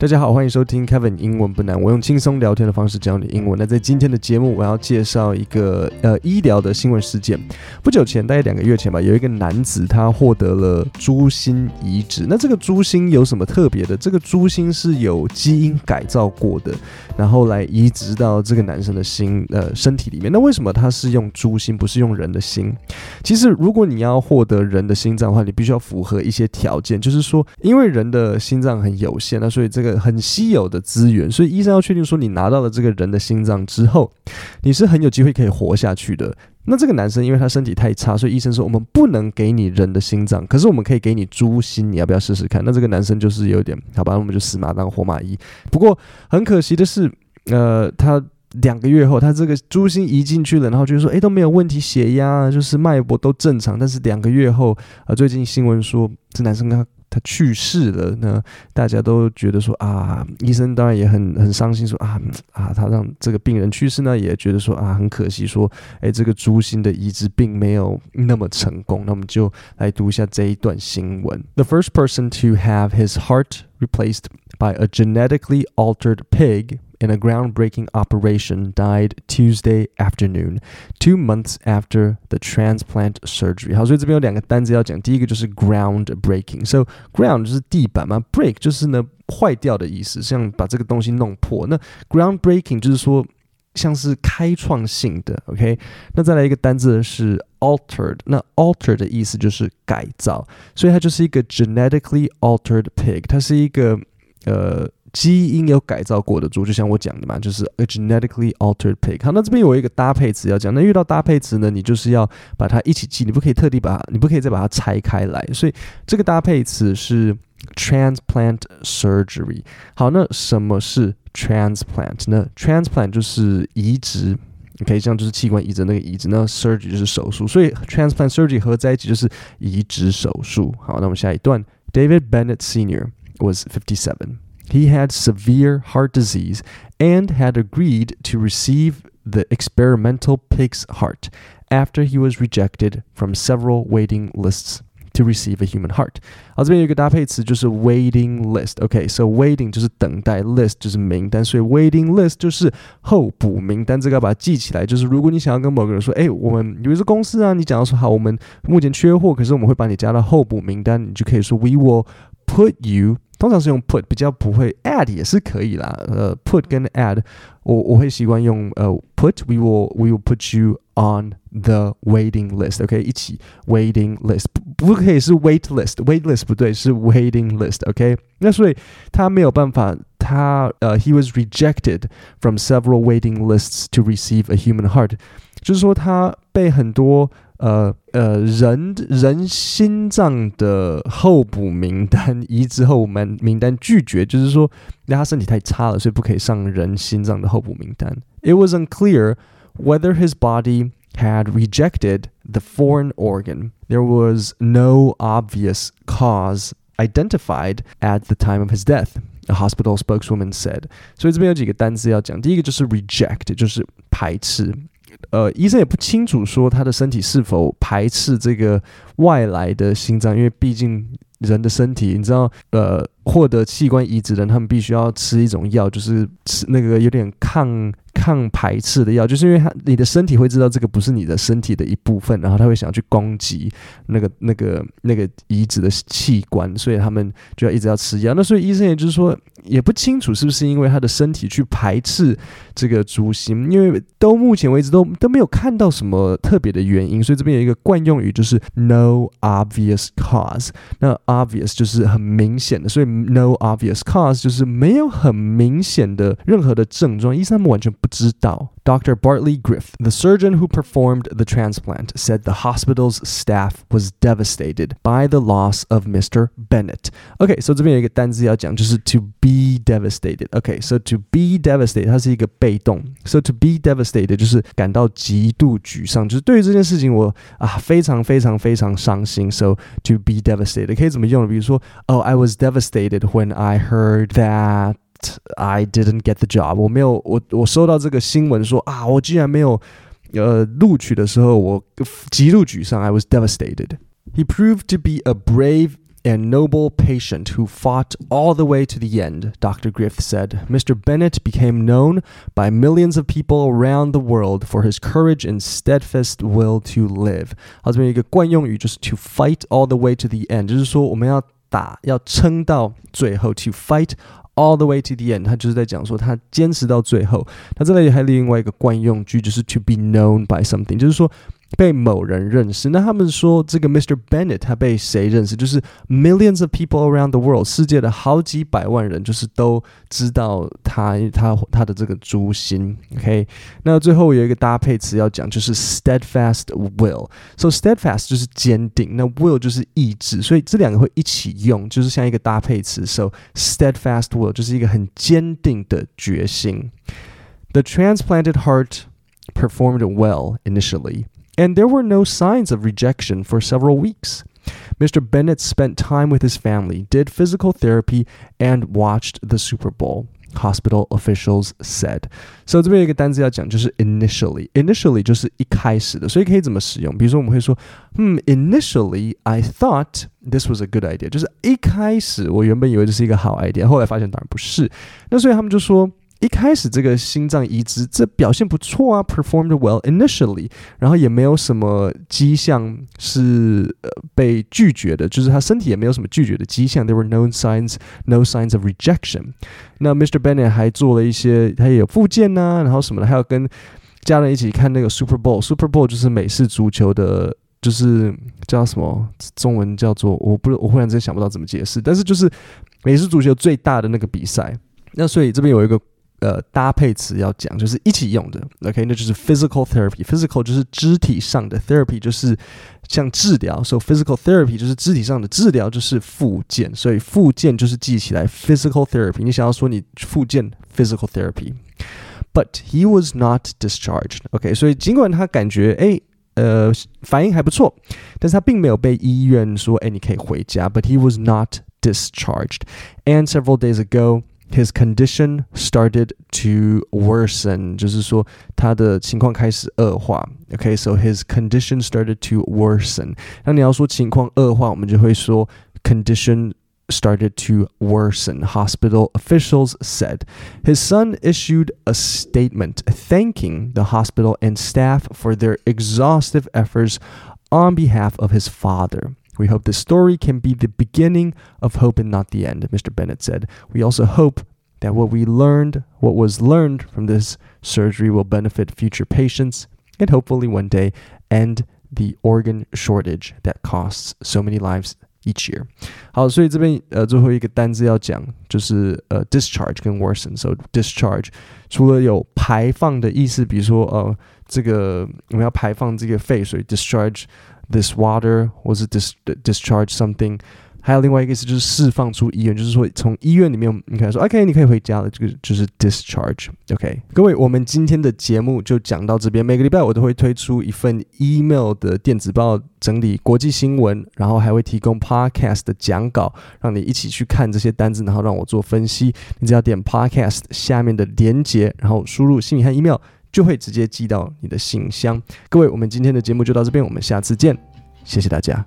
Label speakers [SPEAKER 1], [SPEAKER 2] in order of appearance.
[SPEAKER 1] 大家好，欢迎收听 Kevin 英文不难。我用轻松聊天的方式教你英文。那在今天的节目，我要介绍一个呃医疗的新闻事件。不久前，大概两个月前吧，有一个男子他获得了猪心移植。那这个猪心有什么特别的？这个猪心是有基因改造过的，然后来移植到这个男生的心呃身体里面。那为什么他是用猪心，不是用人的心？其实，如果你要获得人的心脏的话，你必须要符合一些条件，就是说，因为人的心脏很有限，那所以这个。很稀有的资源，所以医生要确定说你拿到了这个人的心脏之后，你是很有机会可以活下去的。那这个男生因为他身体太差，所以医生说我们不能给你人的心脏，可是我们可以给你猪心，你要不要试试看？那这个男生就是有点好吧，我们就死马当活马医。不过很可惜的是，呃，他两个月后他这个猪心移进去了，然后就是说，哎都没有问题，血压就是脉搏都正常，但是两个月后，呃，最近新闻说这男生他。他去世了，那大家都觉得说啊，医生当然也很很伤心，说啊啊，他让这个病人去世呢，也觉得说啊，很可惜，说哎，这个猪心的移植并没有那么成功。那我们就来读一下这一段新闻：The first person to have his heart replaced by a genetically altered pig. in a groundbreaking operation died Tuesday afternoon, two months after the transplant surgery. 好，所以这边有两个单词要讲，第一个就是 groundbreaking。So ground 就是地板嘛，break 就是呢坏掉的意思，像把这个东西弄破。那 groundbreaking 就是说像是开创性的，OK？那再来一个单字是 altered，那 altered 的意思就是改造，所以它就是一个 genetically altered pig，它是一个呃。 基因有改造过的猪，就像我讲的嘛，就是 a genetically altered pig。好，那这边有一个搭配词要讲。那遇到搭配词呢，你就是要把它一起记，你不可以特地把，你不可以再把它拆开来。所以这个搭配词是 transplant surgery。好，那什么是 transplant 呢？transplant 就是移植，OK，这样就是器官移植那个移植。那 surgery 就是手术，所以 transplant surgery 合在一起就是移植手术。好，那我们下一段，David Bennett Senior was fifty-seven. He had severe heart disease and had agreed to receive the experimental pig's heart after he was rejected from several waiting lists to receive a human heart。好，这边有一个搭配词就是 waiting list。OK，so、okay, waiting 就是等待，list 就是名单，所以 waiting list 就是候补名单。这个要把它记起来。就是如果你想要跟某个人说，哎，我们比如说公司啊，你讲到说好，我们目前缺货，可是我们会把你加到候补名单，你就可以说 we will put you 通常是用 put，比较不会 add 也是可以啦。呃，put 跟 add，我我会习惯用呃 put，we will we will put you on the waiting list。OK，一起 waiting list 不不可以是 wait list，wait list 不对，是 waiting list。OK，那所以他没有办法，他呃 he was rejected from several waiting lists to receive a human heart，就是说他被很多 呃呃，人人心脏的候补名单，移植候补名名单拒绝，就是说，因为他身体太差了，所以不可以上人心脏的候补名单。It was unclear whether his body had rejected the foreign organ. There was no obvious cause identified at the time of his death. A hospital spokeswoman said. 所以这边有几个单词要讲，第一个就是 reject，就是排斥。 呃，医生也不清楚说他的身体是否排斥这个外来的心脏，因为毕竟人的身体，你知道，呃，获得器官移植的人，他们必须要吃一种药，就是吃那个有点抗。抗排斥的药，就是因为他你的身体会知道这个不是你的身体的一部分，然后他会想要去攻击那个那个那个移植的器官，所以他们就要一直要吃药。那所以医生也就是说也不清楚是不是因为他的身体去排斥这个猪心，因为都目前为止都都没有看到什么特别的原因，所以这边有一个惯用语就是 no obvious cause。那 obvious 就是很明显的，所以 no obvious cause 就是没有很明显的任何的症状，医生们完全不。知道。Dr. Bartley Griffith, the surgeon who performed the transplant, said the hospital's staff was devastated by the loss of Mr. Bennett. Okay, so 这边有一个单词要讲，就是 to be devastated. Okay, so to be devastated，它是一个被动。So to be devastated 就是感到极度沮丧，就是对于这件事情我啊非常非常非常伤心。So to be devastated 可以怎么用呢？比如说，Oh, I was devastated when I heard that。I didn't get the job。我没有，我我收到这个新闻说啊，我居然没有呃录取的时候，我极度沮丧。I was devastated. He proved to be a brave and noble patient who fought all the way to the end, Dr. Griffith said. Mr. Bennett became known by millions of people around the world for his courage and steadfast will to live. 好，这边有一个惯用语就是 to fight all the way to the end，就是说我们要 打，要撑到最后，to fight all the way to the end，他就是在讲说他坚持到最后。他这里还有另外一个惯用句，就是 to be known by something，就是说被某人认识。那他们说，这个 Mr. Bennett 他被谁认识？就是 millions of people around the world，世界的好几百万人，就是都知道他他他的这个猪心。OK，那最后有一个搭配词要讲，就是 steadfast will。So steadfast 就是坚定，那 will 就是意志，所以这两个会一起用，就是像一个搭配词。So steadfast will 就是一个很坚定的决心。The transplanted heart performed well initially and there were no signs of rejection for several weeks. Mr. Bennett spent time with his family, did physical therapy, and watched the Super Bowl. Hospital officials said. So 这边有一个单词要讲，就是 initially。initially 就是一开始的，所以可以怎么使用？比如说我们会说，嗯，initially I thought this was a good idea，就是一开始我原本以为这是一个好 idea，后来发现当然不是。那所以他们就说。 一开始这个心脏移植这表现不错啊，performed well initially，然后也没有什么迹象是呃被拒绝的，就是他身体也没有什么拒绝的迹象。There were no signs, no signs of rejection。那 Mr. Bennett 还做了一些，他也有复健呐，然后什么的，还要跟家人一起看那个 Super Bowl。Super Bowl 就是美式足球的，就是叫什么中文叫做我不我忽然之间想不到怎么解释，但是就是美式足球最大的那个比赛。那所以这边有一个。呃，搭配词要讲就是一起用的，OK，那就是 physical therapy。physical 就是肢体上的，therapy 就是像治疗，so physical therapy 就是肢体上的治疗，就是复健，所以复健就是记起来 physical therapy。你想要说你复健 physical therapy。But he was not discharged. OK，所以尽管他感觉哎呃反应还不错，但是他并没有被医院说哎你可以回家。But he was not discharged. And several days ago his condition started to worsen，就是说他的情况开始恶化。OK，so、okay, his condition started to worsen。那你要说情况恶化，我们就会说 condition started to worsen. Hospital officials said. His son issued a statement thanking the hospital and staff for their exhaustive efforts on behalf of his father. We hope this story can be the beginning of hope and not the end, Mr. Bennett said. We also hope that what we learned, what was learned from this surgery will benefit future patients and hopefully one day end the organ shortage that costs so many lives each year。好，所以这边呃最后一个单字要讲就是呃 discharge 跟 worsen。So discharge 除了有排放的意思，比如说呃 这个我们要排放这个废水，discharge this water，或是 dis discharge something。还有另外一个意思就是释放出医院，就是说从医院里面你可以说 OK，你可以回家了，这个就是 discharge。OK，各位，我们今天的节目就讲到这边。每个礼拜我都会推出一份 email 的电子报，整理国际新闻，然后还会提供 podcast 的讲稿，让你一起去看这些单子，然后让我做分析。你只要点 podcast 下面的连接，然后输入姓名和 email。就会直接寄到你的信箱。各位，我们今天的节目就到这边，我们下次见，谢谢大家。